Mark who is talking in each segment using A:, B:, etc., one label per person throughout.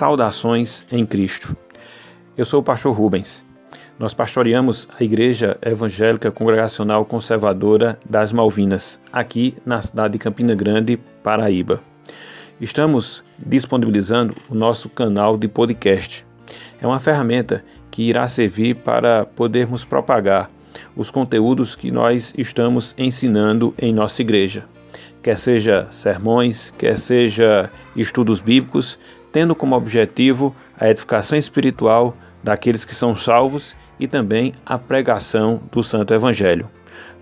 A: Saudações em Cristo. Eu sou o pastor Rubens. Nós pastoreamos a Igreja Evangélica Congregacional Conservadora das Malvinas, aqui na cidade de Campina Grande, Paraíba. Estamos disponibilizando o nosso canal de podcast. É uma ferramenta que irá servir para podermos propagar os conteúdos que nós estamos ensinando em nossa igreja, quer seja sermões, quer seja estudos bíblicos, tendo como objetivo a edificação espiritual daqueles que são salvos e também a pregação do Santo Evangelho.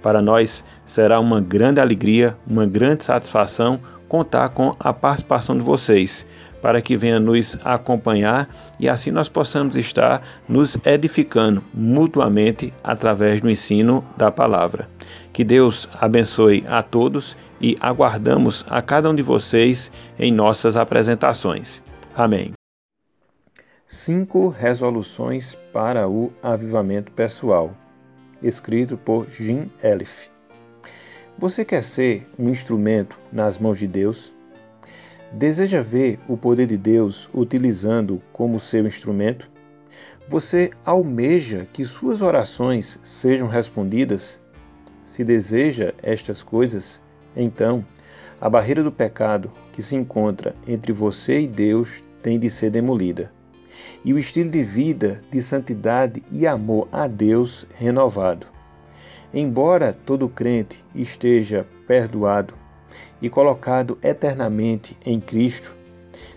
A: Para nós será uma grande alegria, uma grande satisfação contar com a participação de vocês para que venha nos acompanhar e assim nós possamos estar nos edificando mutuamente através do ensino da palavra. Que Deus abençoe a todos e aguardamos a cada um de vocês em nossas apresentações. Amém. Cinco resoluções para o avivamento pessoal, escrito por Jim Elif. Você quer ser um instrumento nas mãos de Deus? Deseja ver o poder de Deus utilizando como seu instrumento? Você almeja que suas orações sejam respondidas? Se deseja estas coisas, então a barreira do pecado que se encontra entre você e Deus tem de ser demolida, e o estilo de vida de santidade e amor a Deus renovado. Embora todo crente esteja perdoado e colocado eternamente em Cristo,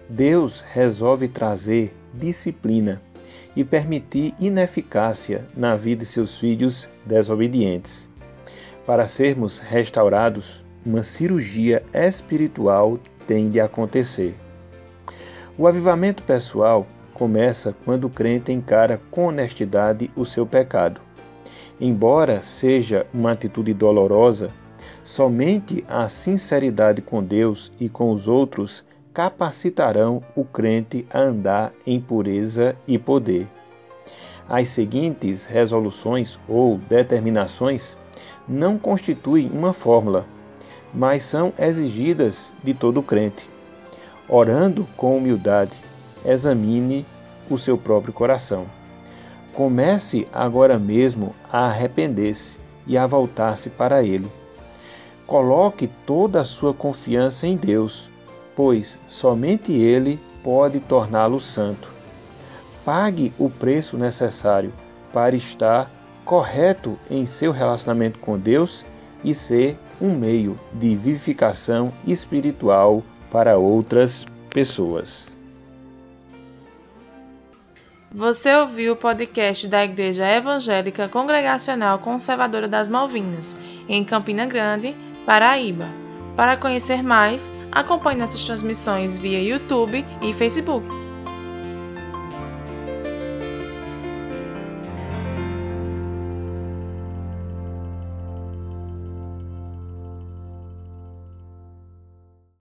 A: Deus resolve trazer disciplina e permitir ineficácia na vida de seus filhos desobedientes. Para sermos restaurados, uma cirurgia espiritual tem de acontecer. O avivamento pessoal começa quando o crente encara com honestidade o seu pecado. Embora seja uma atitude dolorosa, Somente a sinceridade com Deus e com os outros capacitarão o crente a andar em pureza e poder. As seguintes resoluções ou determinações não constituem uma fórmula, mas são exigidas de todo crente. Orando com humildade, examine o seu próprio coração. Comece agora mesmo a arrepender-se e a voltar-se para Ele. Coloque toda a sua confiança em Deus, pois somente Ele pode torná-lo santo. Pague o preço necessário para estar correto em seu relacionamento com Deus e ser um meio de vivificação espiritual para outras pessoas.
B: Você ouviu o podcast da Igreja Evangélica Congregacional Conservadora das Malvinas, em Campina Grande, Paraíba. Para conhecer mais, acompanhe nossas transmissões via YouTube e Facebook.